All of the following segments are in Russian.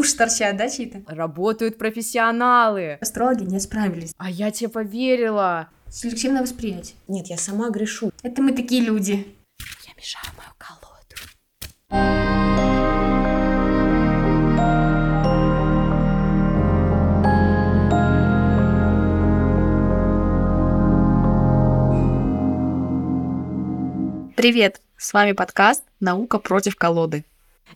Уши торчат, да, чьи-то? Работают профессионалы. Астрологи не справились. А я тебе поверила. Селективное восприятие. Нет, я сама грешу. Это мы такие люди. Я мешаю мою колоду. Привет! С вами подкаст «Наука против колоды».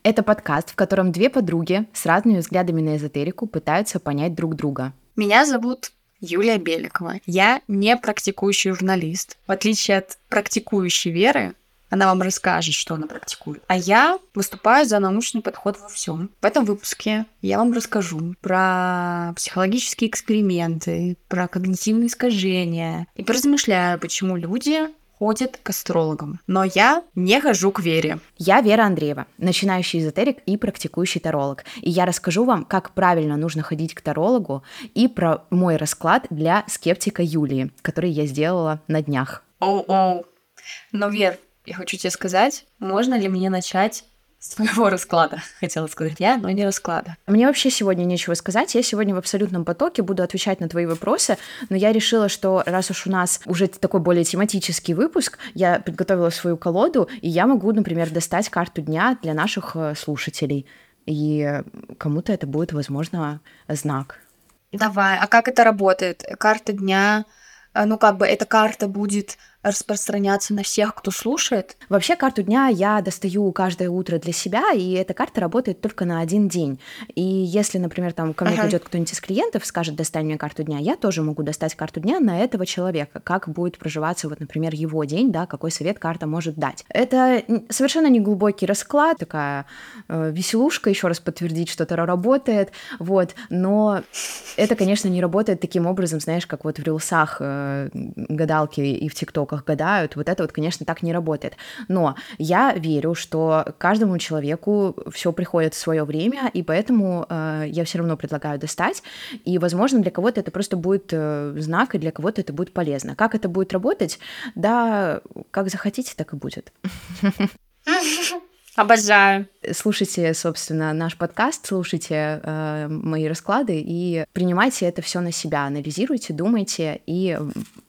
Это подкаст, в котором две подруги с разными взглядами на эзотерику пытаются понять друг друга. Меня зовут Юлия Беликова. Я не практикующий журналист. В отличие от практикующей Веры, она вам расскажет, что она практикует. А я выступаю за научный подход во всем. В этом выпуске я вам расскажу про психологические эксперименты, про когнитивные искажения и поразмышляю, почему люди ходят к астрологам. Но я не хожу к Вере. Я Вера Андреева, начинающий эзотерик и практикующий таролог. И я расскажу вам, как правильно нужно ходить к тарологу и про мой расклад для скептика Юлии, который я сделала на днях. Оу-оу. Но, Вер, я хочу тебе сказать, можно ли мне начать с твоего расклада? Хотела сказать я, но не расклада. Мне вообще сегодня нечего сказать. Я сегодня в абсолютном потоке буду отвечать на твои вопросы, но я решила, что раз уж у нас уже такой более тематический выпуск, я подготовила свою колоду, и я могу, например, достать карту дня для наших э, слушателей. И кому-то это будет, возможно, знак. Давай, а как это работает? Карта дня, э, ну как бы эта карта будет распространяться на всех, кто слушает? Вообще карту дня я достаю каждое утро для себя, и эта карта работает только на один день. И если, например, там ко мне Ага. придет кто-нибудь из клиентов, скажет, достань мне карту дня, я тоже могу достать карту дня на этого человека, как будет проживаться, вот, например, его день, да, какой совет карта может дать. Это совершенно не глубокий расклад, такая э, веселушка, еще раз подтвердить, что Таро работает, вот, но это, конечно, не работает таким образом, знаешь, как вот в рилсах э, гадалки и в тиктоках гадают, вот это вот, конечно, так не работает. Но я верю, что каждому человеку все приходит в свое время, и поэтому э, я все равно предлагаю достать. И, возможно, для кого-то это просто будет э, знак, и для кого-то это будет полезно. Как это будет работать? Да, как захотите, так и будет. Обожаю. Слушайте, собственно, наш подкаст, слушайте э, мои расклады и принимайте это все на себя, анализируйте, думайте, и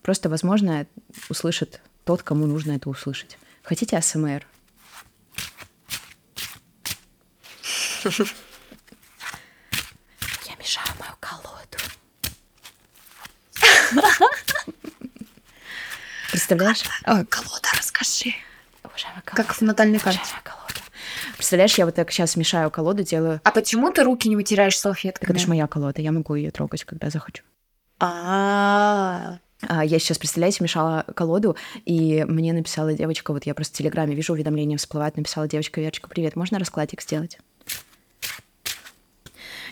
просто, возможно, услышит тот, кому нужно это услышать. Хотите АСМР? Я мешаю мою колоду. Представляешь? Колода, расскажи. Уважаемая колода. Как в натальной карте. Колода. Представляешь, я вот так сейчас мешаю колоду, делаю... А почему ты руки не вытираешь Так салфетками? это же моя колода, я могу ее трогать, когда захочу. А, А, Я сейчас, представляете, мешала колоду, и мне написала девочка, вот я просто в Телеграме вижу уведомление всплывает, написала девочка, Верочка, привет, можно раскладик сделать?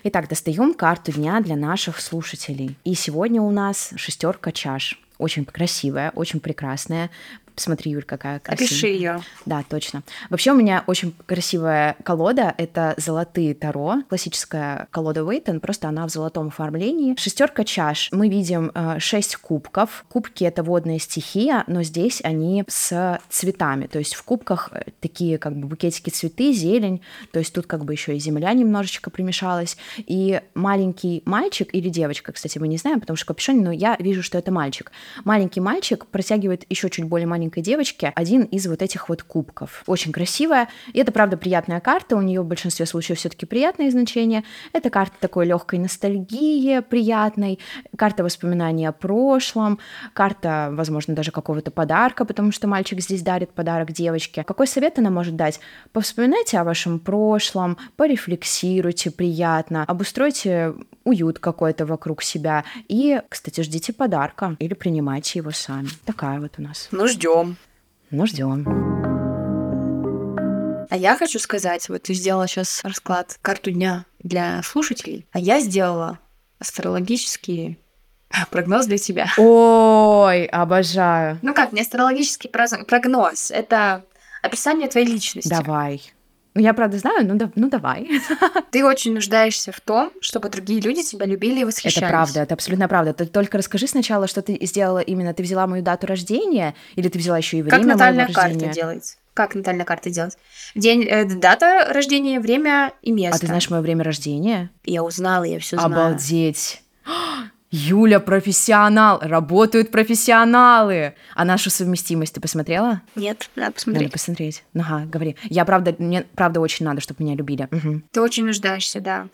Итак, достаем карту дня для наших слушателей. И сегодня у нас шестерка чаш. Очень красивая, очень прекрасная. Смотри, Юль, какая красивая. опиши ее. Да, точно. Вообще у меня очень красивая колода. Это золотые таро, классическая колода Уэйтон, просто она в золотом оформлении. Шестерка чаш. Мы видим э, шесть кубков. Кубки — это водная стихия, но здесь они с цветами. То есть в кубках э, такие как бы букетики цветы, зелень. То есть тут как бы еще и земля немножечко примешалась. И маленький мальчик или девочка, кстати, мы не знаем, потому что в капюшоне, но я вижу, что это мальчик. Маленький мальчик протягивает еще чуть более маленькой девочке один из вот этих вот кубков. Очень красивая. И это, правда, приятная карта. У нее в большинстве случаев все-таки приятные значения. Это карта такой легкой ностальгии, приятной. Карта воспоминаний о прошлом. Карта, возможно, даже какого-то подарка, потому что мальчик здесь дарит подарок девочке. Какой совет она может дать? Повспоминайте о вашем прошлом, порефлексируйте приятно, обустройте уют какой-то вокруг себя. И, кстати, ждите подарка или принимайте его сами. Такая вот у нас. Ну, ждем. Ну, ждем. А я хочу сказать, вот ты сделала сейчас расклад карту дня для слушателей, а я сделала астрологический прогноз для тебя. Ой, обожаю. Ну как, не астрологический прогноз, это описание твоей личности. Давай. Ну, я правда знаю, ну, да, ну давай. Ты очень нуждаешься в том, чтобы другие люди тебя любили и восхищались. Это правда, это абсолютно правда. Ты только расскажи сначала, что ты сделала именно. Ты взяла мою дату рождения, или ты взяла еще и время Как натальная моего карта рождения? делается? Как натальная карта делать? День, э, дата рождения, время и место. А ты знаешь мое время рождения? Я узнала, я все знаю. Обалдеть. Юля профессионал, работают профессионалы. А нашу совместимость ты посмотрела? Нет, надо Надо посмотреть. посмотреть. Ага, говори. Я правда, мне правда очень надо, чтобы меня любили. Мгм, Ты очень нуждаешься, да.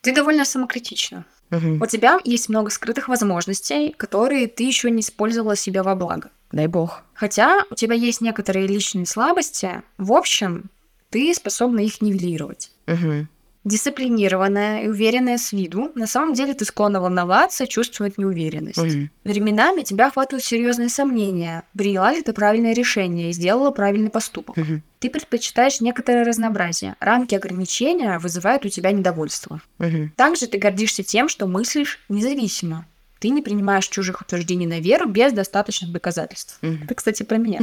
Ты довольно самокритична. мгм. У тебя есть много скрытых возможностей, которые ты еще не использовала себе во благо. Дай бог. Хотя у тебя есть некоторые личные слабости, в общем, ты способна их нивелировать. Мгм. Дисциплинированная и уверенная с виду, на самом деле ты склонна волноваться, чувствовать неуверенность. Мгм. Временами тебя охватывают серьезные сомнения, приняла ли ты правильное решение и сделала правильный поступок. Мгм. Ты предпочитаешь некоторое разнообразие. Рамки ограничения вызывают у тебя недовольство. Мгм. Также ты гордишься тем, что мыслишь независимо. Ты не принимаешь чужих утверждений на веру без достаточных доказательств. Мгм. Это, кстати, про меня.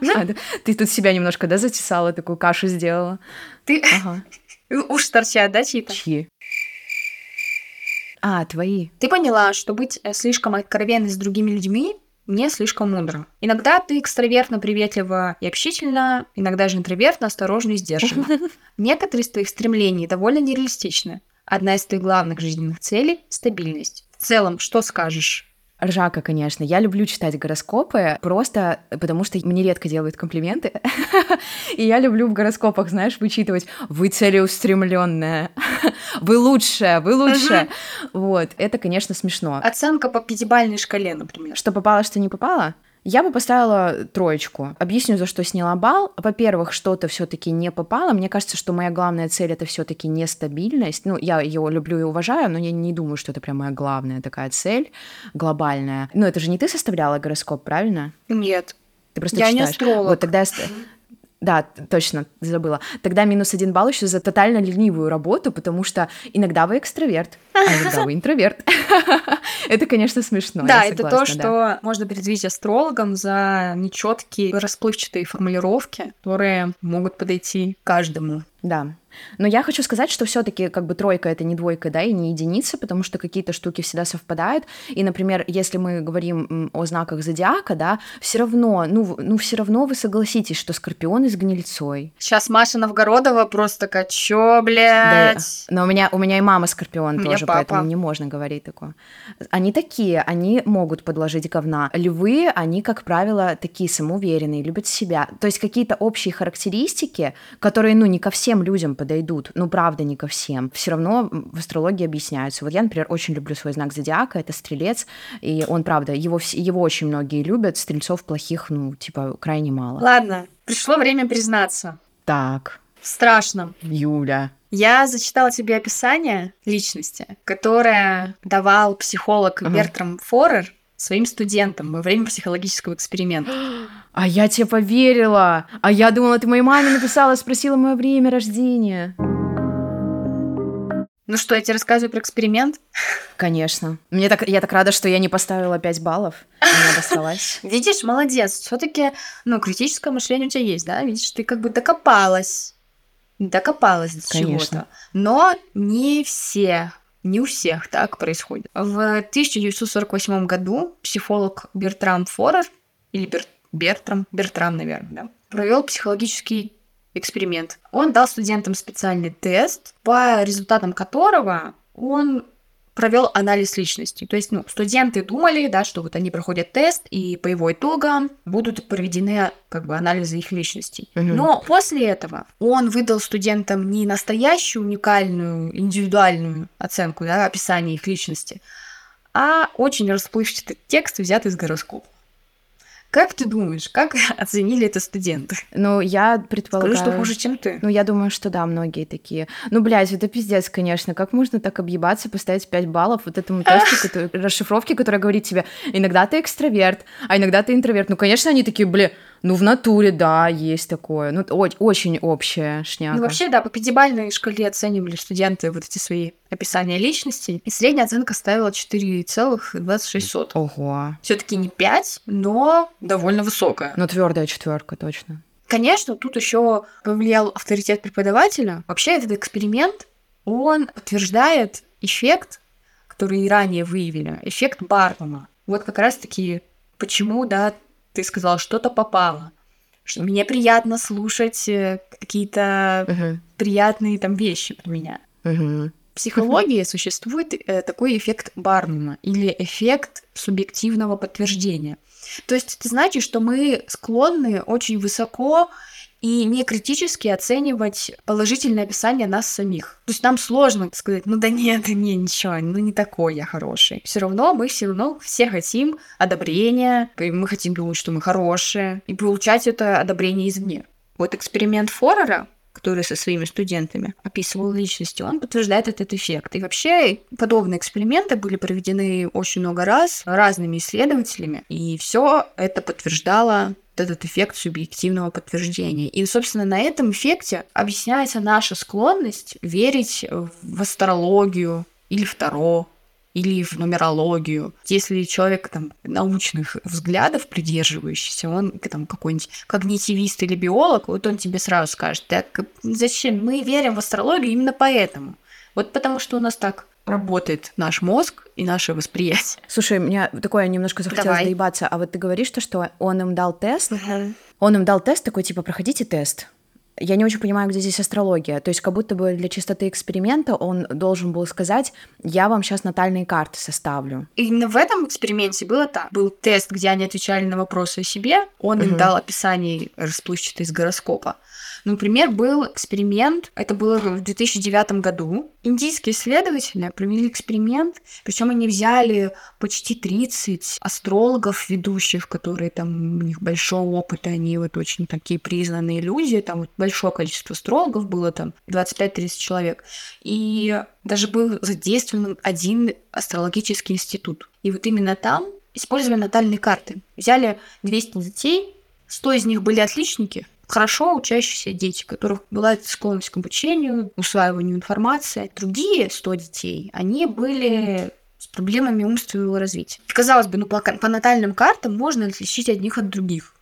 Ты тут себя немножко, да, затесала, такую кашу сделала? Ты. Уж торчат, да, чьи-то? Чьи? А, твои. Ты поняла, что быть э, слишком откровенной с другими людьми не слишком мудро. Иногда ты экстравертно, приветлива и общительна, иногда же интровертно, осторожно и сдержанно. Некоторые из твоих стремлений довольно нереалистичны. Одна из твоих главных жизненных целей — стабильность. В целом, что скажешь? Ржака, конечно. Я люблю читать гороскопы, просто потому что мне редко делают комплименты. И я люблю в гороскопах, знаешь, вычитывать «Вы целеустремленная», «Вы лучшая», «Вы лучшая». Вот, это, конечно, смешно. Оценка по пятибалльной шкале, например. Что попало, что не попало? Я бы поставила троечку. Объясню, за что сняла балл. Во-первых, что-то все-таки не попало. Мне кажется, что моя главная цель это все-таки нестабильность. Ну, я ее люблю и уважаю, но я не думаю, что это прям моя главная такая цель глобальная. Ну, это же не ты составляла гороскоп, правильно? Нет. Ты просто Я не читаешь. астролог. Вот тогда я Да, точно, забыла. Тогда минус один балл еще за тотально ленивую работу, потому что иногда вы экстраверт, а иногда вы интроверт. Это, конечно, смешно. да, это то, что можно предъявить астрологам за нечеткие, расплывчатые формулировки, которые могут подойти каждому. Да. Но я хочу сказать, что все-таки как бы тройка это не двойка, да, и не единица, потому что какие-то штуки всегда совпадают. И, например, если мы говорим о знаках зодиака, да, все равно, ну, ну все равно вы согласитесь, что Скорпионы с гнильцой. Сейчас Маша Новгородова просто такая, чё, Да, блядь? но у меня, у меня и мама Скорпион меня тоже, папа. поэтому не можно говорить такое. Они такие, они могут подложить говна. Львы, они, как правило, такие самоуверенные, любят себя. То есть какие-то общие характеристики, которые, ну, не ко всем людям подойдут, ну, правда, не ко всем, все равно в астрологии объясняются. Вот я, например, очень люблю свой знак зодиака, это стрелец, и он, правда, его, его очень многие любят, стрельцов плохих, ну, типа, крайне мало. Ладно, пришло время признаться. Так, Страшно. Юля. Я зачитала тебе описание личности, которое давал психолог Ага. Бертрам Форер своим студентам во время психологического эксперимента. А я тебе поверила. А я думала, ты моей маме написала, спросила мое время рождения. Ну что, я тебе рассказываю про эксперимент? Конечно. Мне так, я так рада, что я не поставила 5 баллов. Не обосралась. Видишь, молодец. Все-таки, ну, критическое мышление у тебя есть, да? Видишь, ты как бы докопалась. Докопалась до чего-то. Но не все, не у всех так происходит. В 1948 году психолог Бертрам Форер, или Бер- Бертрам, Бертрам, наверное, да, провел психологический эксперимент. Он дал студентам специальный тест, по результатам которого он провел анализ личности. То есть, ну, студенты думали, да, что вот они проходят тест, и по его итогам будут проведены как бы анализы их личностей. Мгм. Но после этого он выдал студентам не настоящую уникальную индивидуальную оценку, да, описание их личности, а очень расплывчатый текст, взятый из гороскопа. Как ты думаешь, как оценили это студенты? Ну, я Скажи, предполагаю... что хуже, чем ты. Ну, я думаю, что да, многие такие. Ну, блядь, это пиздец, конечно. Как можно так объебаться, поставить 5 баллов вот этому тесту, который- расшифровке, которая говорит тебе, иногда ты экстраверт, а иногда ты интроверт. Ну, конечно, они такие, бля, ну, в натуре, да, есть такое. Ну, очень общая шняга. Ну, вообще, да, по пятибалльной шкале оценивали студенты вот эти свои описания личности, и средняя оценка ставила 4,26. Ого. Все-таки не 5, но довольно высокая. Ну, твердая четверка, точно. Конечно, тут еще повлиял авторитет преподавателя. Вообще, этот эксперимент, он подтверждает эффект, который и ранее выявили, эффект Бартона. Вот как раз-таки почему, да, ты сказал, что-то попало. что мне приятно слушать э, какие-то Мгм. приятные там вещи про меня. Мгм. В психологии существует э, такой эффект Барнума или эффект субъективного подтверждения. То есть это значит, что мы склонны очень высоко и не критически оценивать положительное описание нас самих. То есть нам сложно сказать, ну да нет, не, ничего, ну не такой я хороший. Все равно мы все равно все хотим одобрения, и мы хотим думать, что мы хорошие, и получать это одобрение извне. Вот эксперимент Форера, который со своими студентами описывал личности, он подтверждает этот эффект. И вообще подобные эксперименты были проведены очень много раз разными исследователями, и все это подтверждало этот эффект субъективного подтверждения. И, собственно, на этом эффекте объясняется наша склонность верить в астрологию или в Таро, или в нумерологию. Если человек там научных взглядов придерживающийся, он там какой-нибудь когнитивист или биолог, вот он тебе сразу скажет, так зачем мы верим в астрологию именно поэтому. Вот потому что у нас так работает наш мозг и наше восприятие. Слушай, мне такое немножко захотелось Давай. доебаться. А вот ты говоришь, то, что он им дал тест, он им дал тест такой, типа, проходите тест. Я не очень понимаю, где здесь астрология. То есть как будто бы для чистоты эксперимента он должен был сказать, я вам сейчас натальные карты составлю. Именно в этом эксперименте было так. Был тест, где они отвечали на вопросы о себе. Он им Мгм. дал описание расплывчатое из гороскопа. Например, был эксперимент, это было в 2009 году. Индийские исследователи провели эксперимент, причем они взяли почти 30 астрологов ведущих, которые там, у них большой опыт, они вот очень такие признанные люди, там вот большое количество астрологов было, там 25-30 человек. И даже был задействован один астрологический институт. И вот именно там использовали натальные карты. Взяли 200 детей, 100 из них были отличники, хорошо учащиеся дети, у которых была склонность к обучению, усваиванию информации. Другие 100 детей, они были с проблемами умственного развития. Казалось бы, ну по, по натальным картам можно отличить одних от других.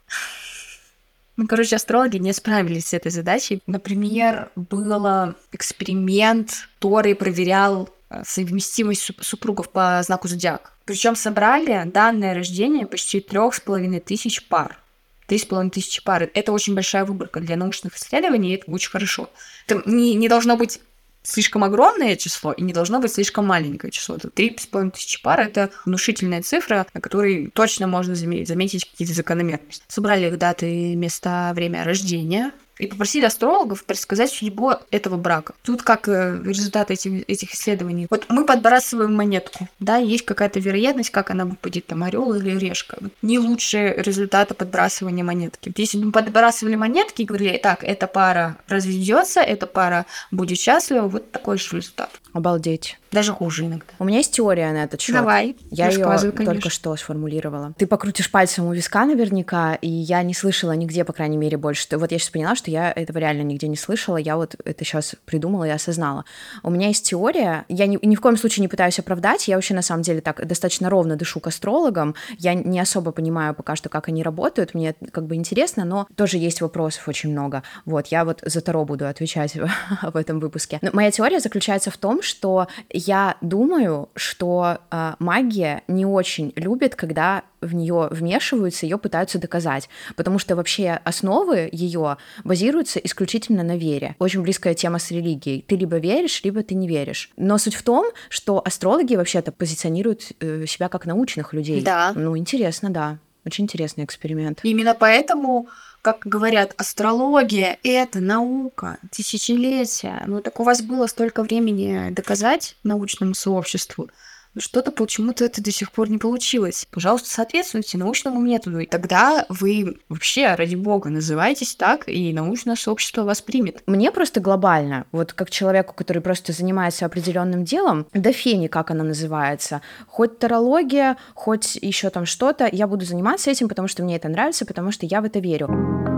Ну, короче, астрологи не справились с этой задачей. Например, был эксперимент, который проверял э, совместимость суп- супругов по знаку зодиака. Причем собрали данные рождения почти трех с половиной тысяч пар. Три с половиной тысячи пар. Это очень большая выборка для научных исследований, и это очень хорошо. Это не, не должно быть слишком огромное число и не должно быть слишком маленькое число. Это три с половиной тысячи пар — это внушительная цифра, на которой точно можно заме- заметить какие-то закономерности. Собрали их даты, места, время рождения и попросили астрологов предсказать судьбу этого брака. Тут как э, результат этих, этих исследований. Вот мы подбрасываем монетку, да, есть какая-то вероятность, как она выпадет, там, орел или решка. Вот не лучше результата подбрасывания монетки. Если бы мы подбрасывали монетки и говорили, так, эта пара разведется, эта пара будет счастлива, вот такой же результат. Обалдеть. Даже хуже иногда. У меня есть теория на этот счет. Давай, Я ее рассказывай, только конечно. что сформулировала. Ты покрутишь пальцем у виска наверняка, и я не слышала нигде, по крайней мере, больше. Вот я сейчас поняла, что я этого реально нигде не слышала. Я вот это сейчас придумала и осознала. У меня есть теория. Я ни, ни в коем случае не пытаюсь оправдать. Я вообще на самом деле так достаточно ровно дышу к астрологам. Я не особо понимаю пока что, как они работают. Мне как бы интересно, но тоже есть вопросов очень много. Вот, я вот за Таро буду отвечать в этом выпуске. Но моя теория заключается в том, что я думаю, что э, магия не очень любит, когда в нее вмешиваются, ее пытаются доказать, потому что вообще основы ее базируются исключительно на вере. Очень близкая тема с религией. Ты либо веришь, либо ты не веришь. Но суть в том, что астрологи вообще-то позиционируют э, себя как научных людей. Да. Ну, интересно, да. Очень интересный эксперимент. Именно поэтому, как говорят, астрология — это наука, тысячелетия. Ну так у вас было столько времени доказать научному сообществу, что-то почему-то это до сих пор не получилось. Пожалуйста, соответствуйте научному методу, и тогда вы вообще, ради бога, называйтесь так, и научное сообщество вас примет. Мне просто глобально, вот как человеку, который просто занимается определенным делом, до фени, как она называется, хоть тарология, хоть еще там что-то, я буду заниматься этим, потому что мне это нравится, потому что я в это верю.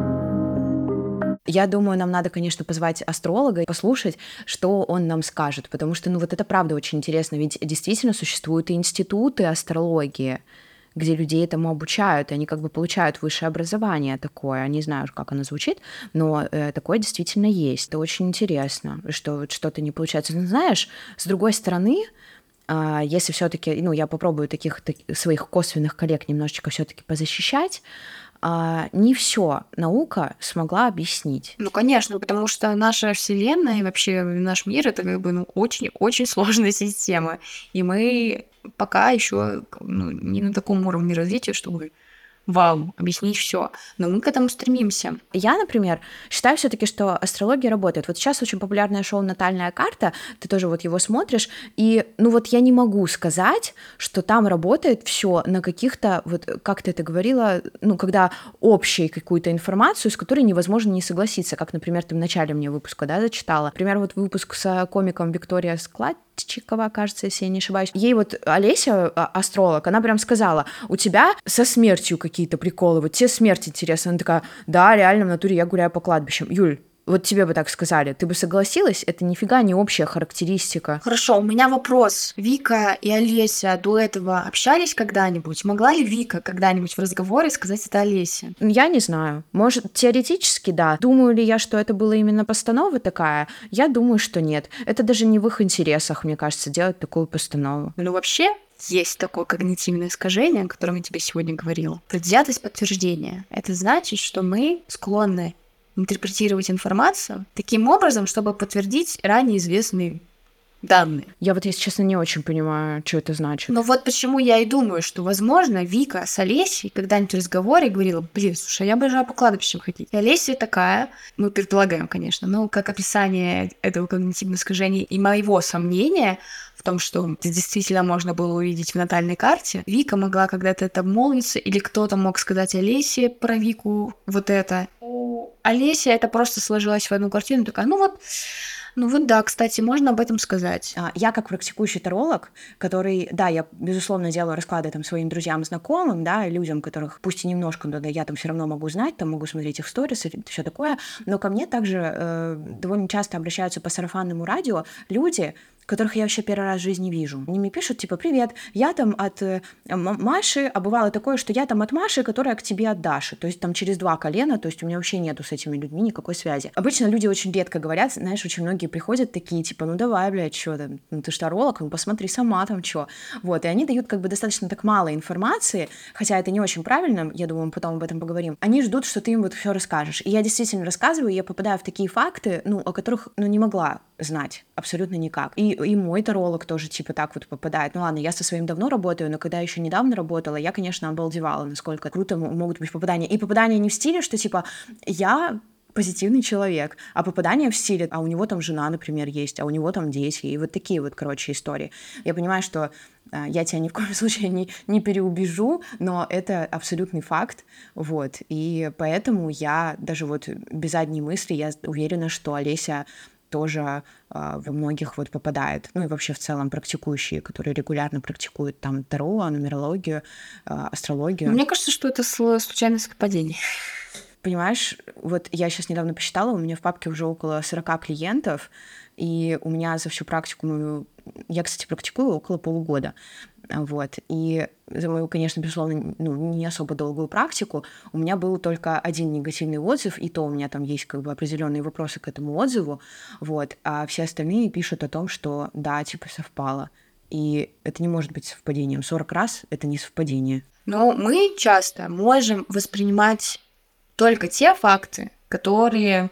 Я думаю, нам надо, конечно, позвать астролога и послушать, что он нам скажет, потому что, ну, вот это правда очень интересно, ведь действительно существуют и институты астрологии, где людей этому обучают, и они как бы получают высшее образование такое. Не знаю, как оно звучит, но э, такое действительно есть. Это очень интересно, что что-то не получается. Но знаешь, с другой стороны, а, если все-таки, ну, я попробую таких, так- своих косвенных коллег немножечко все-таки позащищать, а, не все наука смогла объяснить. Ну, конечно, потому что наша Вселенная и вообще наш мир это как бы ну, очень-очень сложная система. И мы пока еще ну, не на таком уровне развития, чтобы вау, объяснить все. Но мы к этому стремимся. Я, например, считаю все-таки, что астрология работает. Вот сейчас очень популярное шоу «Натальная карта», ты тоже вот его смотришь, и, ну вот я не могу сказать, что там работает все на каких-то, вот как ты это говорила, ну, когда общей какую-то информацию, с которой невозможно не согласиться, как, например, ты в начале мне выпуска, да, зачитала. Например, вот выпуск с комиком Виктория Склад, Чикова, кажется, если я не ошибаюсь. Ей вот Олеся, а, астролог, она прям сказала, у тебя со смертью какие-то приколы, вот тебе смерть интересна. Она такая, да, реально в натуре я гуляю по кладбищам. Юль, вот тебе бы так сказали, ты бы согласилась? Это нифига не общая характеристика. Хорошо, у меня вопрос. Вика и Олеся до этого общались когда-нибудь? Могла ли Вика когда-нибудь в разговоре сказать это Олесе? Я не знаю. Может, теоретически да. Думаю ли я, что это была именно постанова такая? Я думаю, что нет. Это даже не в их интересах, мне кажется, делать такую постанову. Ну, вообще, есть такое когнитивное искажение, о котором я тебе сегодня говорила. Предвзятость подтверждения. Это значит, что мы склонны интерпретировать информацию таким образом, чтобы подтвердить ранее известные данные. Я вот, если честно, не очень понимаю, что это значит. Но вот почему я и думаю, что, возможно, Вика с Олесей когда-нибудь в разговоре говорила, блин, слушай, я обожаю по кладбищам ходить. И Олеся такая, мы предполагаем, конечно, но как описание этого когнитивного искажения и моего сомнения в том, что действительно можно было увидеть в натальной карте, Вика могла когда-то это молиться, или кто-то мог сказать Олесе про Вику вот это. Олеся это просто сложилось в одну картину, такая, ну вот, ну вот да, кстати, можно об этом сказать. А, я как практикующий таролог, который, да, я, безусловно, делаю расклады там своим друзьям, знакомым, да, людям, которых, пусть и немножко, но да, я там все равно могу знать, там могу смотреть их сторис и все такое, но ко мне также э, довольно часто обращаются по сарафанному радио люди, которых я вообще первый раз в жизни вижу. Они мне пишут, типа, привет, я там от э, Маши, а бывало такое, что я там от Маши, которая к тебе от Даши. То есть там через два колена, то есть у меня вообще нету с этими людьми никакой связи. Обычно люди очень редко говорят, знаешь, очень многие приходят такие, типа, ну давай, блядь, что там, ну ты штаролог, ну посмотри сама там что. Вот, и они дают как бы достаточно так мало информации, хотя это не очень правильно, я думаю, мы потом об этом поговорим. Они ждут, что ты им вот все расскажешь. И я действительно рассказываю, я попадаю в такие факты, ну, о которых, ну, не могла знать абсолютно никак. И, и мой таролог тоже типа так вот попадает. Ну ладно, я со своим давно работаю, но когда еще недавно работала, я, конечно, обалдевала, насколько круто могут быть попадания. И попадания не в стиле, что типа я позитивный человек, а попадание в стиле, а у него там жена, например, есть, а у него там дети, и вот такие вот, короче, истории. Я понимаю, что а, я тебя ни в коем случае не, не переубежу, но это абсолютный факт, вот, и поэтому я даже вот без задней мысли, я уверена, что Олеся тоже э, во многих вот попадает. Ну и вообще в целом практикующие, которые регулярно практикуют там таро, нумерологию, э, астрологию. Мне кажется, что это случайное совпадение. Понимаешь, вот я сейчас недавно посчитала, у меня в папке уже около 40 клиентов, и у меня за всю практику мою... Я, кстати, практикую около полугода. Вот. И за мою, конечно, безусловно, ну, не особо долгую практику, у меня был только один негативный отзыв, и то у меня там есть как бы определенные вопросы к этому отзыву, вот, а все остальные пишут о том, что да, типа совпало. И это не может быть совпадением. 40 раз — это не совпадение. Но мы часто можем воспринимать только те факты, которые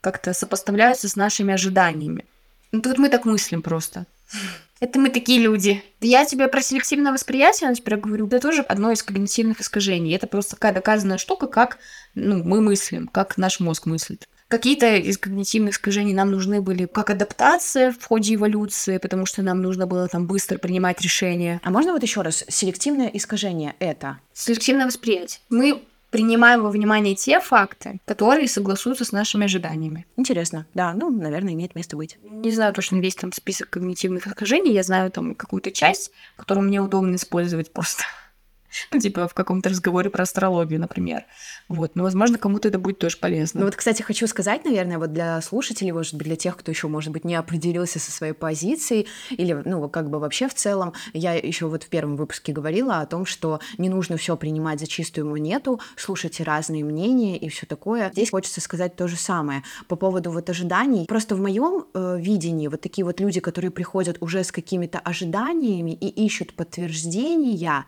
как-то сопоставляются с нашими ожиданиями. Ну, тут мы так мыслим просто. Это мы такие люди. Я тебе про селективное восприятие, я теперь говорю, это тоже одно из когнитивных искажений. Это просто такая доказанная штука, как ну, мы мыслим, как наш мозг мыслит. Какие-то из когнитивных искажений нам нужны были как адаптация в ходе эволюции, потому что нам нужно было там быстро принимать решения. А можно вот еще раз, селективное искажение это? Селективное восприятие. Мы принимаем во внимание те факты, которые согласуются с нашими ожиданиями. Интересно, да, ну, наверное, имеет место быть. Не знаю точно весь там список когнитивных искажений, я знаю там какую-то часть, которую мне удобно использовать просто. Ну, типа в каком-то разговоре про астрологию, например. Вот, но, возможно, кому-то это будет тоже полезно. Ну вот, кстати, хочу сказать, наверное, вот для слушателей, может быть, для тех, кто еще, может быть, не определился со своей позицией, или, ну, как бы вообще в целом, я еще вот в первом выпуске говорила о том, что не нужно все принимать за чистую монету, слушайте разные мнения и все такое. Здесь хочется сказать то же самое по поводу вот ожиданий. Просто в моем э, видении вот такие вот люди, которые приходят уже с какими-то ожиданиями и ищут подтверждения,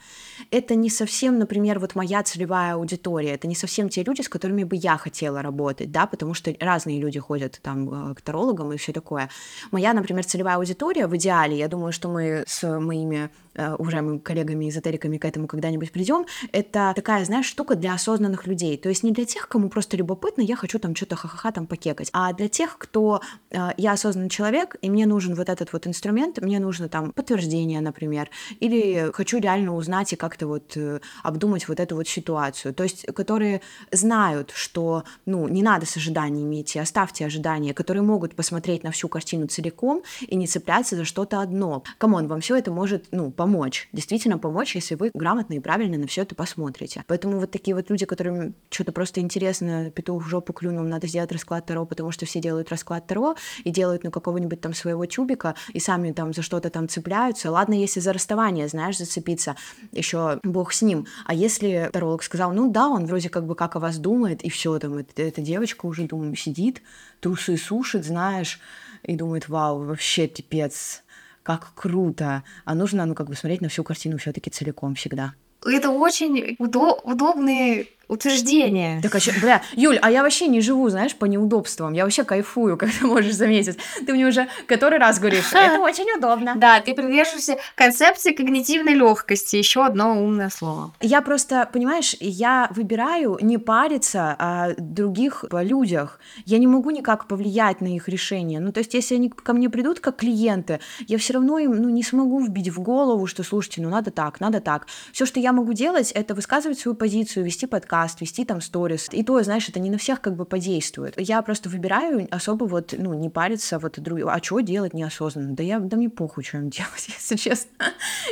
это не совсем, например, вот моя целевая аудитория, это не совсем те люди, с которыми бы я хотела работать, да, потому что разные люди ходят там э, к тарологам и все такое. Моя, например, целевая аудитория в идеале, я думаю, что мы с моими уважаемыми коллегами-эзотериками к этому когда-нибудь придем, это такая, знаешь, штука для осознанных людей. То есть не для тех, кому просто любопытно, я хочу там что-то ха-ха-ха там покекать, а для тех, кто э, я осознанный человек, и мне нужен вот этот вот инструмент, мне нужно там подтверждение, например, или хочу реально узнать и как-то вот э, обдумать вот эту вот ситуацию. То есть, которые знают, что, ну, не надо с ожиданиями идти, оставьте ожидания, которые могут посмотреть на всю картину целиком и не цепляться за что-то одно. Come on, вам все это может, ну, помочь помочь, действительно помочь, если вы грамотно и правильно на все это посмотрите. Поэтому вот такие вот люди, которым что-то просто интересно, петух в жопу клюнул, надо сделать расклад Таро, потому что все делают расклад Таро и делают ну какого-нибудь там своего тюбика и сами там за что-то там цепляются. Ладно, если за расставание, знаешь, зацепиться, еще бог с ним. А если таролог сказал, ну да, он вроде как бы как о вас думает, и все там, это, эта девочка уже, думаю, сидит, трусы сушит, знаешь, и думает, вау, вообще пипец, как круто. А нужно, ну, как бы смотреть на всю картину все-таки целиком всегда. Это очень удо- удобные утверждение. Так, а что, бля, Юль, а я вообще не живу, знаешь, по неудобствам. Я вообще кайфую, как ты можешь заметить. Ты мне уже который раз говоришь, это очень удобно. Да, ты придерживаешься концепции когнитивной легкости. Еще одно умное слово. Я просто, понимаешь, я выбираю не париться о других людях. Я не могу никак повлиять на их решение. Ну, то есть, если они ко мне придут как клиенты, я все равно им ну, не смогу вбить в голову, что, слушайте, ну, надо так, надо так. Все, что я могу делать, это высказывать свою позицию, вести подкаст, подкаст, вести там сторис. И то, знаешь, это не на всех как бы подействует. Я просто выбираю особо вот, ну, не париться вот. А что делать неосознанно? Да я, да мне похуй, что им делать, если честно.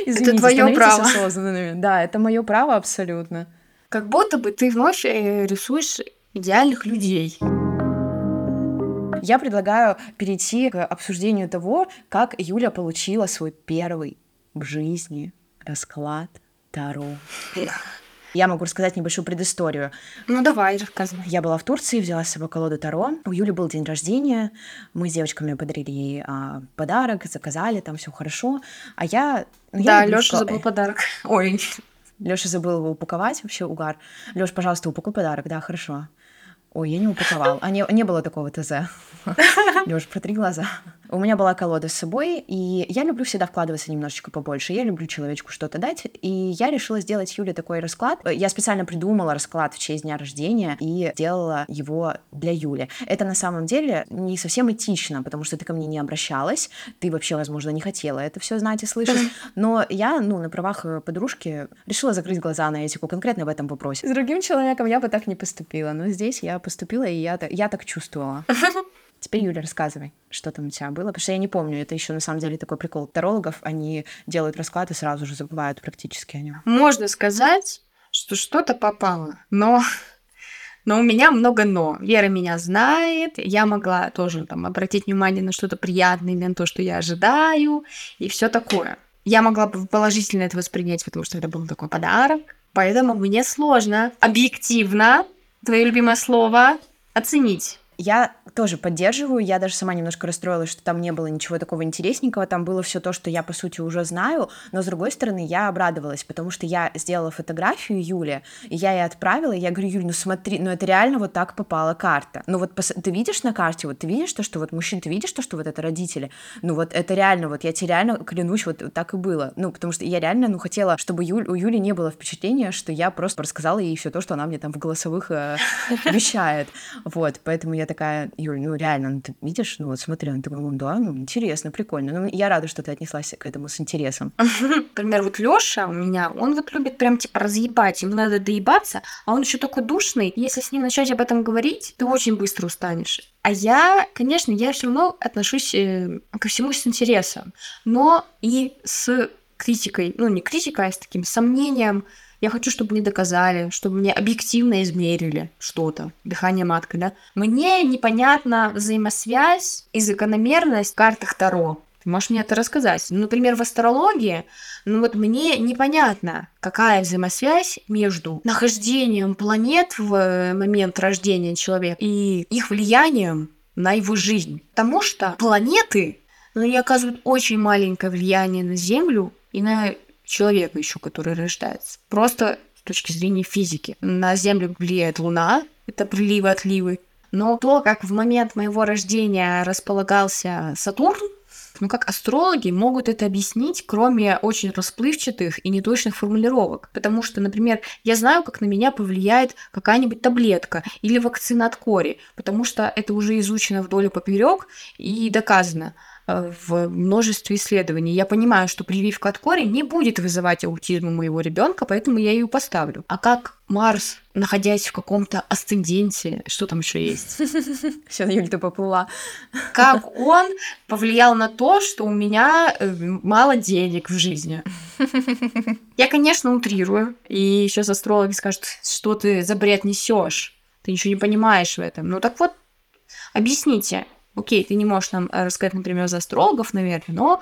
Извините, это твое право. осознанными. Да, это мое право абсолютно. Как будто бы ты вновь э, рисуешь идеальных людей. Я предлагаю перейти к обсуждению того, как Юля получила свой первый в жизни расклад Таро. Я могу рассказать небольшую предысторию. Ну, давай, рассказывай. Я была в Турции, взяла с собой колоду Таро. У Юли был день рождения. Мы с девочками подарили ей а, подарок, заказали, там все хорошо. А я... Ну, да, я Лёша забыл подарок. Ой, Лёша забыл его упаковать, вообще угар. Лёш, пожалуйста, упакуй подарок, да, хорошо. Ой, я не упаковал. А не, не было такого ТЗ. Лёш, протри глаза. У меня была колода с собой, и я люблю всегда вкладываться немножечко побольше. Я люблю человечку что-то дать, и я решила сделать Юле такой расклад. Я специально придумала расклад в честь дня рождения и сделала его для Юли. Это на самом деле не совсем этично, потому что ты ко мне не обращалась, ты вообще, возможно, не хотела это все знать и слышать, но я, ну, на правах э, подружки решила закрыть глаза на этику конкретно в этом вопросе. С другим человеком я бы так не поступила, но здесь я поступила, и я, я так чувствовала. Теперь, Юля, рассказывай, что там у тебя было, потому что я не помню, это еще на самом деле такой прикол тарологов, они делают расклад и сразу же забывают практически о нем. Можно сказать, что что-то попало, но но у меня много но. Вера меня знает, я могла тоже там обратить внимание на что-то приятное, на то, что я ожидаю, и все такое. Я могла бы положительно это воспринять, потому что это был такой подарок. Поэтому мне сложно объективно, твое любимое слово, оценить я тоже поддерживаю, я даже сама немножко расстроилась, что там не было ничего такого интересненького, там было все то, что я, по сути, уже знаю, но, с другой стороны, я обрадовалась, потому что я сделала фотографию Юле, и я ей отправила, и я говорю, Юль, ну смотри, ну это реально вот так попала карта. Ну вот пос... ты видишь на карте, вот ты видишь то, что вот мужчин, ты видишь то, что вот это родители? Ну вот это реально, вот я тебе реально клянусь, вот, вот так и было. Ну, потому что я реально, ну, хотела, чтобы Юль, у Юли не было впечатления, что я просто рассказала ей все то, что она мне там в голосовых э, вещает. Вот, поэтому я такая, Юль, ну реально, ну, ты видишь, ну вот смотри, он такой, ну да, ну интересно, прикольно. Ну, я рада, что ты отнеслась к этому с интересом. Например, вот Лёша у меня, он вот любит прям типа разъебать, ему надо доебаться, а он еще такой душный. Если с ним начать об этом говорить, ты очень быстро устанешь. А я, конечно, я все равно отношусь э, ко всему с интересом, но и с критикой, ну не критикой, а с таким сомнением, я хочу, чтобы мне доказали, чтобы мне объективно измерили что-то. Дыхание маткой, да? Мне непонятна взаимосвязь и закономерность в картах Таро. Ты можешь мне это рассказать? Ну, например, в астрологии, ну вот мне непонятно, какая взаимосвязь между нахождением планет в момент рождения человека и их влиянием на его жизнь. Потому что планеты, ну, они оказывают очень маленькое влияние на Землю и на человека еще, который рождается. Просто с точки зрения физики. На Землю влияет Луна, это приливы, отливы. Но то, как в момент моего рождения располагался Сатурн, ну как астрологи могут это объяснить, кроме очень расплывчатых и неточных формулировок? Потому что, например, я знаю, как на меня повлияет какая-нибудь таблетка или вакцина от кори, потому что это уже изучено вдоль и поперек и доказано. Э, в множестве исследований. Я понимаю, что прививка от кори не будет вызывать аутизм у моего ребенка, поэтому я ее поставлю. А как Марс, находясь в каком-то асценденте, что там еще есть? Все, Юль, ты поплыла. Как он повлиял на то, что у меня э, мало денег в жизни? Я, конечно, утрирую, и сейчас астрологи скажут, что ты за бред несешь, ты ничего не понимаешь в этом. Ну так вот, объясните, окей, ты не можешь нам э, рассказать, например, за астрологов, наверное, но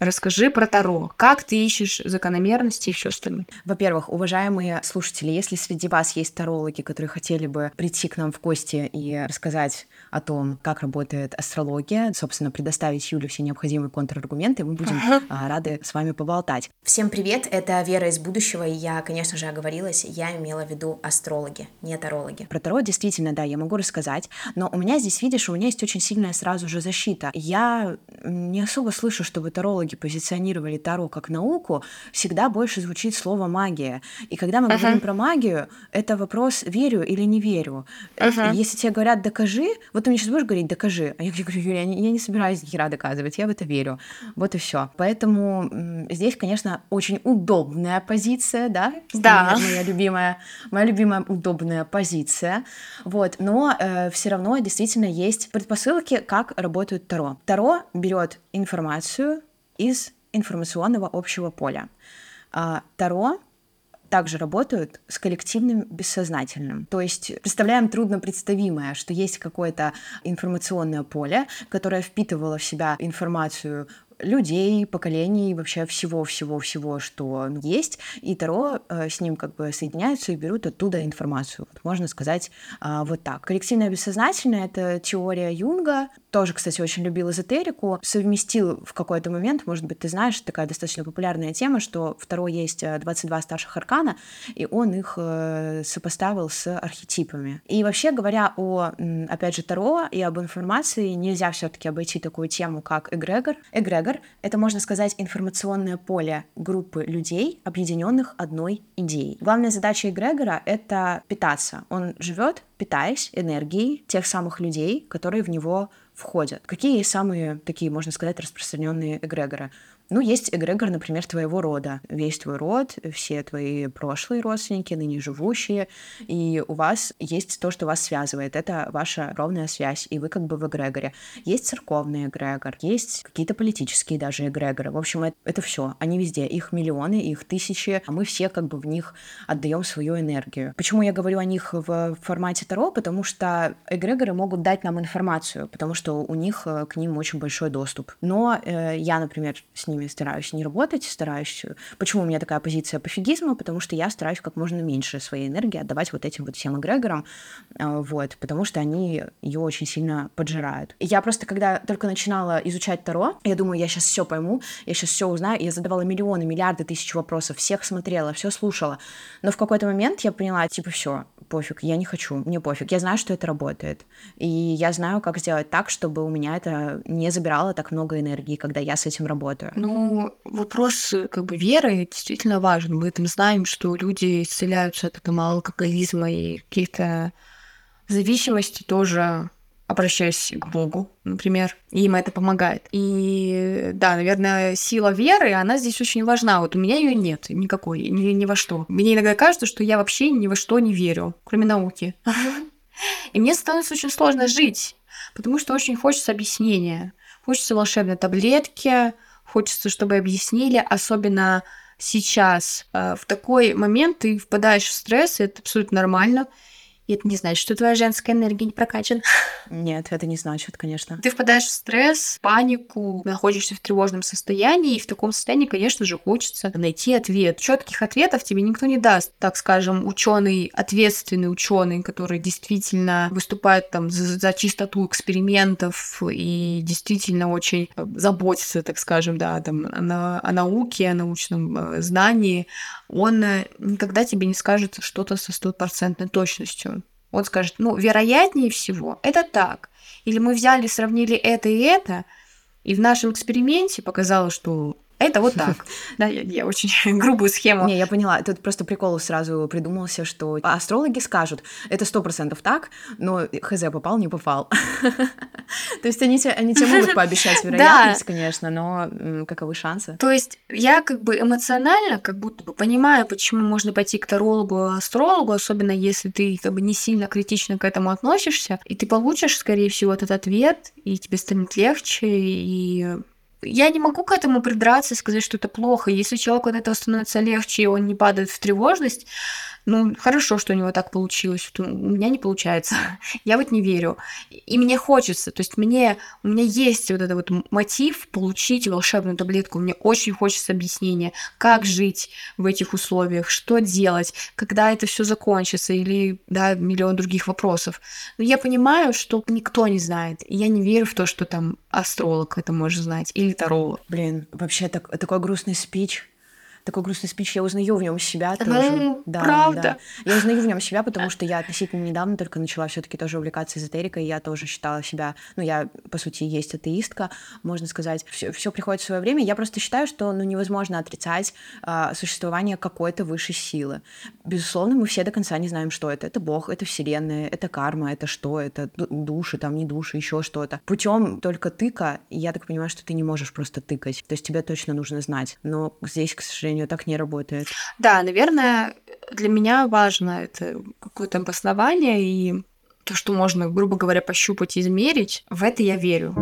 Расскажи про Таро. Как ты ищешь закономерности и все остальное? Во-первых, уважаемые слушатели, если среди вас есть тарологи, которые хотели бы прийти к нам в гости и рассказать о том, как работает астрология, собственно, предоставить Юле все необходимые контраргументы, мы будем а, рады с вами поболтать. Всем привет, это Вера из будущего, и я, конечно же, оговорилась, я имела в виду астрологи, не тарологи. Про Таро действительно, да, я могу рассказать, но у меня здесь, видишь, у меня есть очень сильная сразу же защита. Я не особо слышу, чтобы тарологи позиционировали Таро как науку, всегда больше звучит слово магия. И когда мы uh-huh. говорим про магию, это вопрос верю или не верю. Uh-huh. Если тебе говорят докажи, вот ты мне сейчас будешь говорить, докажи. А я говорю, Юля, я не, я не собираюсь ни хера доказывать, я в это верю. Вот и все. Поэтому здесь, конечно, очень удобная позиция, да? Да. Моя любимая, моя любимая удобная позиция. Вот. Но э, все равно действительно есть предпосылки, как работают Таро. Таро берет информацию из информационного общего поля. А, Таро также работают с коллективным бессознательным. То есть представляем трудно представимое, что есть какое-то информационное поле, которое впитывало в себя информацию людей, поколений, вообще всего-всего-всего, что есть, и Таро э, с ним как бы соединяются и берут оттуда информацию. Вот можно сказать э, вот так. Коллективное бессознательное — это теория Юнга, тоже, кстати, очень любил эзотерику, совместил в какой-то момент, может быть, ты знаешь, такая достаточно популярная тема, что второй есть 22 э, старших аркана, и он их сопоставил с архетипами. И вообще говоря о, опять же, Таро и об информации, нельзя все таки обойти такую тему, как эгрегор. Эгрегор — это, можно сказать, информационное поле группы людей, объединенных одной идеей. Главная задача эгрегора — это питаться. Он живет, питаясь энергией тех самых людей, которые в него входят. Какие самые такие, можно сказать, распространенные эгрегоры? Ну, есть эгрегор, например, твоего рода. Весь твой род, все твои прошлые родственники, ныне живущие, и у вас есть то, что вас связывает. Это ваша ровная связь, и вы как бы в эгрегоре. Есть церковный эгрегор, есть какие-то политические даже эгрегоры. В общем, это, это все. Они везде. Их миллионы, их тысячи, а мы все как бы в них отдаем свою энергию. Почему я говорю о них в формате Таро? Потому что эгрегоры могут дать нам информацию, потому что у них э, к ним очень большой доступ. Но э, я, например, с ними ними стараюсь не работать, стараюсь... Почему у меня такая позиция пофигизма? Потому что я стараюсь как можно меньше своей энергии отдавать вот этим вот всем эгрегорам, а, вот, потому что они ее очень сильно поджирают. Я просто, когда только начинала изучать Таро, я думаю, я сейчас все пойму, я сейчас все узнаю, я задавала миллионы, миллиарды тысяч вопросов, всех смотрела, все слушала, но в какой-то момент я поняла, типа, все, пофиг, я не хочу, мне пофиг, я знаю, что это работает, и я знаю, как сделать так, чтобы у меня это не забирало так много энергии, когда я с этим работаю. Ну, ну, вопрос как бы веры действительно важен. Мы там знаем, что люди исцеляются от этого алкоголизма и каких-то зависимостей тоже обращаясь к Богу, например, и им это помогает. И да, наверное, сила веры, она здесь очень важна. Вот у меня ее нет никакой, ни, ни во что. Мне иногда кажется, что я вообще ни во что не верю, кроме науки. И мне становится очень сложно жить, потому что очень хочется объяснения. Хочется волшебной таблетки, хочется, чтобы объяснили, особенно сейчас. Э, в такой момент ты впадаешь в стресс, и это абсолютно нормально. И это не значит, что твоя женская энергия не прокачана. Нет, это не значит, конечно. Ты впадаешь в стресс, панику, находишься в тревожном состоянии, и в таком состоянии, конечно же, хочется найти ответ. Четких ответов тебе никто не даст. Так скажем, ученый, ответственный ученый, который действительно выступает там за, за чистоту экспериментов и действительно очень заботится, так скажем, да, там, на, о науке, о научном э, знании, он э, никогда тебе не скажет что-то со стопроцентной точностью. Он скажет, ну, вероятнее всего, это так. Или мы взяли, сравнили это и это, и в нашем эксперименте показалось, что это вот так. Да, я, я очень грубую схему. Не, я поняла. Тут просто прикол сразу придумался, что астрологи скажут, это сто процентов так, но хз попал, не попал. То есть они, они тебе могут пообещать вероятность, конечно, но каковы шансы? То есть я как бы эмоционально как будто бы понимаю, почему можно пойти к тарологу, астрологу, особенно если ты как бы не сильно критично к этому относишься, и ты получишь, скорее всего, этот ответ, и тебе станет легче, и я не могу к этому придраться и сказать, что это плохо. Если человеку от этого становится легче, и он не падает в тревожность, ну, хорошо, что у него так получилось. У меня не получается. Я вот не верю. И мне хочется. То есть мне, у меня есть вот этот вот мотив получить волшебную таблетку. Мне очень хочется объяснения, как жить в этих условиях, что делать, когда это все закончится, или, да, миллион других вопросов. Но я понимаю, что никто не знает. И я не верю в то, что там астролог это может знать, или таролог. Блин, вообще так, такой грустный спич такой грустный спич, я узнаю в нем себя тоже. Ну, да, правда. Да. Я узнаю в нем себя, потому что я относительно недавно только начала все-таки тоже увлекаться эзотерикой, и я тоже считала себя, ну, я, по сути, есть атеистка, можно сказать. Все, все приходит в свое время. Я просто считаю, что ну, невозможно отрицать э, существование какой-то высшей силы. Безусловно, мы все до конца не знаем, что это. Это Бог, это Вселенная, это карма, это что, это души, там не души, еще что-то. Путем только тыка, я так понимаю, что ты не можешь просто тыкать. То есть тебе точно нужно знать. Но здесь, к сожалению, сожалению, так не работает. Да, наверное, для меня важно это какое-то обоснование и то, что можно, грубо говоря, пощупать и измерить, в это я верю.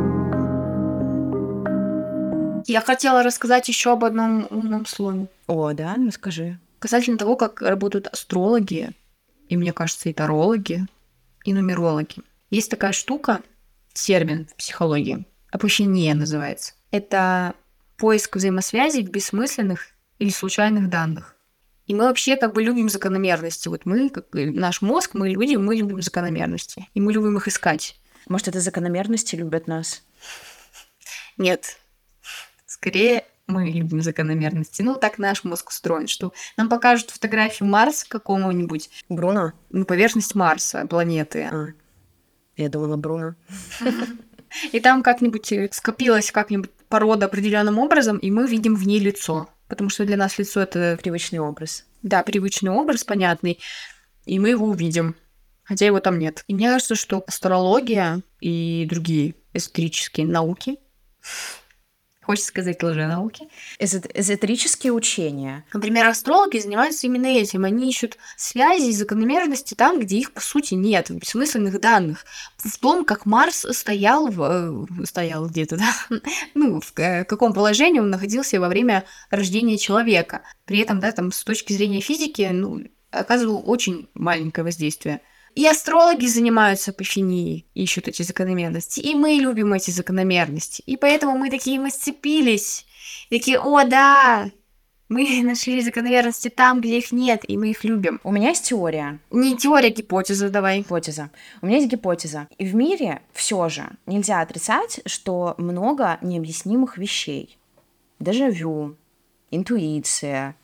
Я хотела рассказать еще об одном умном слове. О, да, ну скажи. Касательно того, как работают астрологи, и мне кажется, и тарологи, и нумерологи. Есть такая штука, термин в психологии, опущение называется. Это поиск взаимосвязей в бессмысленных или случайных данных. И мы вообще как бы любим закономерности. Вот мы, как наш мозг, мы люди, мы любим закономерности. И мы любим их искать. Может, это закономерности любят нас? Нет. Скорее, мы любим закономерности. Ну, так наш мозг устроен, что нам покажут фотографию Марса какого-нибудь. Бруно? Ну, поверхность Марса, планеты. А, я думала, Бруно. И там как-нибудь скопилась как-нибудь порода определенным образом, и мы видим в ней лицо потому что для нас лицо это привычный образ. Да, привычный образ, понятный, и мы его увидим, хотя его там нет. И мне кажется, что астрология и другие эзотерические науки Хочется сказать лженауки. Эзот- эзотерические учения. Например, астрологи занимаются именно этим. Они ищут связи и закономерности там, где их, по сути, нет, в бессмысленных данных. В том, как Марс стоял, в, э, стоял где-то, да? ну, в каком положении он находился во время рождения человека. При этом, да, там, с точки зрения физики, ну, оказывал очень маленькое воздействие. И астрологи занимаются апофенией, ищут эти закономерности. И мы любим эти закономерности. И поэтому мы такие, мы сцепились. И такие, о, да, мы нашли закономерности там, где их нет, и мы их любим. У меня есть теория. Не теория, гипотеза давай. Гипотеза. У меня есть гипотеза. И в мире все же нельзя отрицать, что много необъяснимых вещей. Дежавю, интуиция.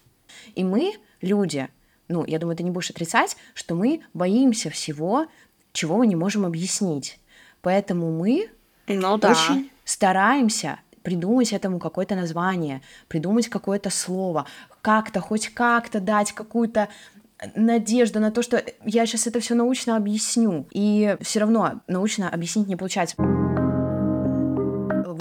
И мы, люди, ну, я думаю, ты не будешь отрицать, что мы боимся всего, чего мы не можем объяснить. Поэтому мы ну, да. очень стараемся придумать этому какое-то название, придумать какое-то слово, как-то, хоть как-то дать какую-то надежду на то, что я сейчас это все научно объясню. И все равно научно объяснить не получается.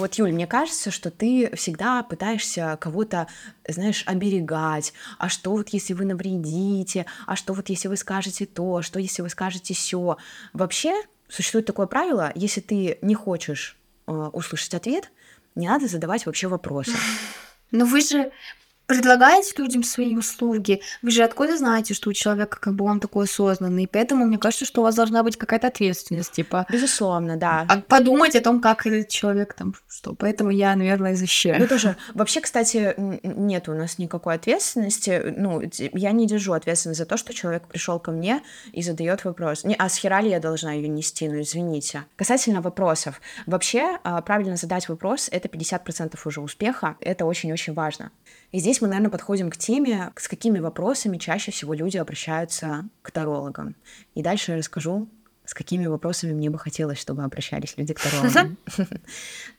Вот, Юль, мне кажется, что ты всегда пытаешься кого-то, знаешь, оберегать. А что вот, если вы навредите? А что вот, если вы скажете то? Что, если вы скажете все? Вообще, существует такое правило, если ты не хочешь э, услышать ответ, не надо задавать вообще вопросы. Но вы же предлагаете людям свои услуги, вы же откуда знаете, что у человека как бы он такой осознанный? Поэтому мне кажется, что у вас должна быть какая-то ответственность, типа Безусловно, да. а подумать о том, как этот человек там что. Поэтому я, наверное, Ну, защищаю. тоже, вообще, кстати, нет у нас никакой ответственности. Ну, я не держу ответственность за то, что человек пришел ко мне и задает вопрос. Не, а с хера ли я должна ее нести? Ну, извините. Касательно вопросов. Вообще, а, правильно задать вопрос — это 50% уже успеха. Это очень-очень важно. И здесь мы, наверное, подходим к теме, с какими вопросами чаще всего люди обращаются к тарологам. И дальше я расскажу, с какими вопросами мне бы хотелось, чтобы обращались люди к тарологам.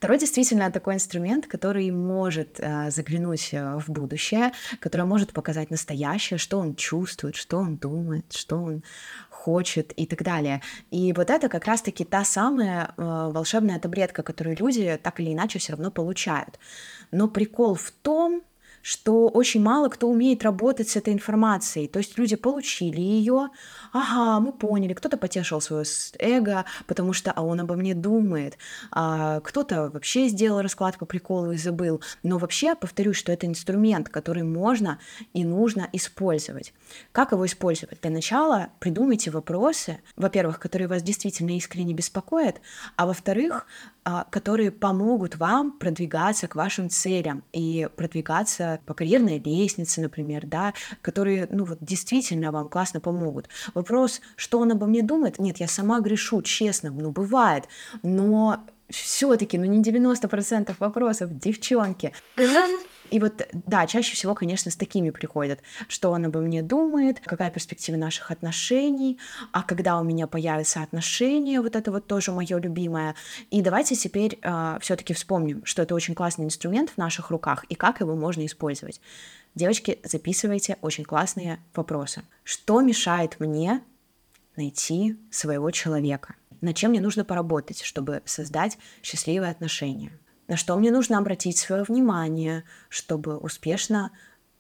Таро действительно такой инструмент, который может э, заглянуть э, в будущее, который может показать настоящее, что он чувствует, что он думает, что он хочет и так далее. И вот это как раз-таки та самая э, волшебная таблетка, которую люди так или иначе все равно получают. Но прикол в том, что очень мало кто умеет работать с этой информацией. То есть люди получили ее, ага, мы поняли, кто-то потешил свое эго, потому что а он обо мне думает, а кто-то вообще сделал расклад по приколу и забыл. Но вообще, повторюсь, что это инструмент, который можно и нужно использовать. Как его использовать? Для начала придумайте вопросы, во-первых, которые вас действительно искренне беспокоят, а во-вторых, которые помогут вам продвигаться к вашим целям и продвигаться по карьерной лестнице, например, да, которые, ну вот, действительно вам классно помогут. Вопрос, что он обо мне думает? Нет, я сама грешу, честно, ну, бывает, но все-таки, ну, не 90% вопросов, девчонки. И вот, да, чаще всего, конечно, с такими приходят, что он обо мне думает, какая перспектива наших отношений, а когда у меня появятся отношения, вот это вот тоже мое любимое. И давайте теперь все-таки вспомним, что это очень классный инструмент в наших руках и как его можно использовать. Девочки, записывайте очень классные вопросы. Что мешает мне найти своего человека? Над чем мне нужно поработать, чтобы создать счастливые отношения? На что мне нужно обратить свое внимание, чтобы успешно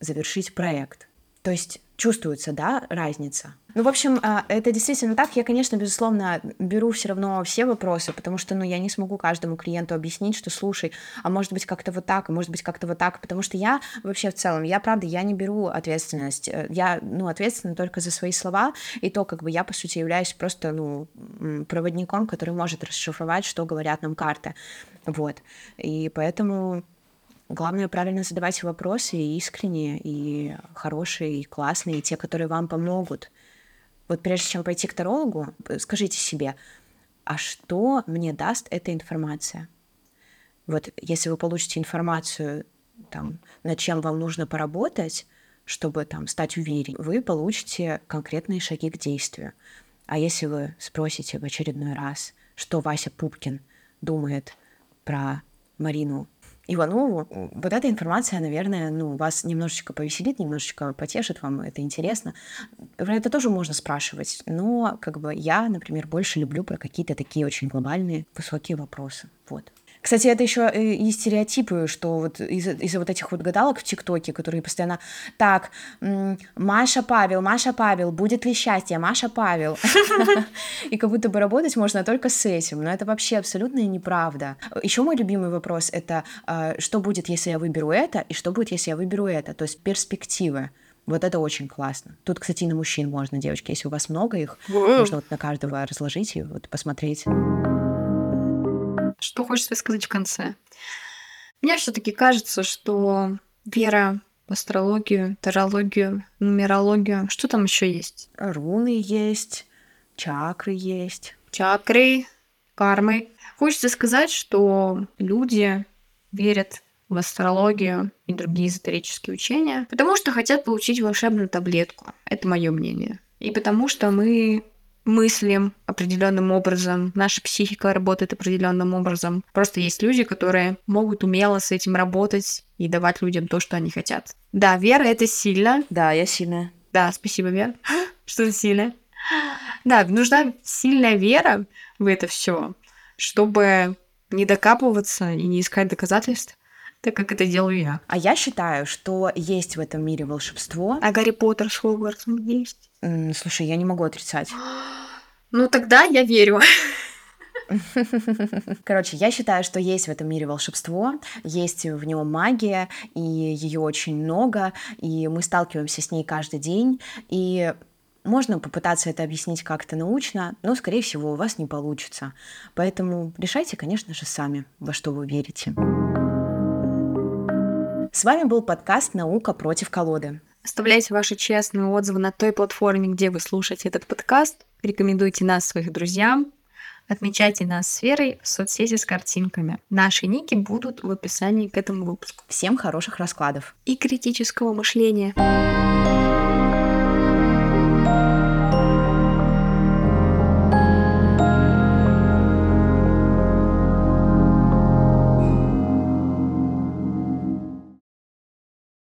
завершить проект? То есть чувствуется, да, разница. Ну, в общем, а, это действительно так. Я, конечно, безусловно, беру все равно все вопросы, потому что, ну, я не смогу каждому клиенту объяснить, что, слушай, а может быть как-то вот так, а может быть как-то вот так, потому что я вообще в целом, я, правда, я не беру ответственность. Э, Я, ну, ответственна только за свои слова, и то, как бы я, по сути, являюсь просто, ну, проводником, который может расшифровать, что говорят нам карты. Вот. И поэтому Главное правильно задавать вопросы искренние, и хорошие, и классные, и те, которые вам помогут. Вот прежде чем пойти к тарологу, скажите себе, а что мне даст эта информация? Вот если вы получите информацию, там, над чем вам нужно поработать, чтобы там стать увереннее, вы получите конкретные шаги к действию. А если вы спросите в очередной раз, что Вася Пупкин думает про Марину Иванову, вот эта информация, наверное, ну, вас немножечко повеселит, немножечко потешит, вам это интересно. Про это тоже можно спрашивать, но как бы я, например, больше люблю про какие-то такие очень глобальные, высокие вопросы. Вот. Кстати, это еще и стереотипы, что вот из-за из вот этих вот гадалок в ТикТоке, которые постоянно так, Маша Павел, Маша Павел, будет ли счастье, Маша Павел. И как будто бы работать можно только с этим, но это вообще абсолютно неправда. Еще мой любимый вопрос — это а, что будет, если я выберу это, и что будет, если я выберу это, то есть перспективы. Вот это очень классно. Тут, кстати, и на мужчин можно, девочки, если у вас много их, можно вот на каждого разложить и вот посмотреть. Что хочется сказать в конце? Мне все-таки кажется, что вера в астрологию, тарологию, нумерологию, что там еще есть? Руны есть, чакры есть. Чакры, кармы. Хочется сказать, что люди верят в астрологию и другие эзотерические учения, потому что хотят получить волшебную таблетку. Это мое мнение. И потому что мы мыслим определенным образом, наша психика работает определенным образом. Просто есть люди, которые могут умело с этим работать и давать людям то, что они хотят. Да, вера это сильно. Да, я сильная. Да, спасибо, Вера. Что за сильно? Да, нужна сильная вера в это все, чтобы не докапываться и не искать доказательств, так как это делаю я. А я считаю, что есть в этом мире волшебство. А Гарри Поттер с Хогвартсом есть? Слушай, я не могу отрицать. Ну тогда я верю. Короче, я считаю, что есть в этом мире волшебство, есть в нем магия, и ее очень много, и мы сталкиваемся с ней каждый день, и можно попытаться это объяснить как-то научно, но, скорее всего, у вас не получится. Поэтому решайте, конечно же, сами, во что вы верите. С вами был подкаст «Наука против колоды». Оставляйте ваши честные отзывы на той платформе, где вы слушаете этот подкаст. Рекомендуйте нас своих друзьям. Отмечайте нас сферой в соцсети с картинками. Наши ники будут в описании к этому выпуску. Всем хороших раскладов. И критического мышления.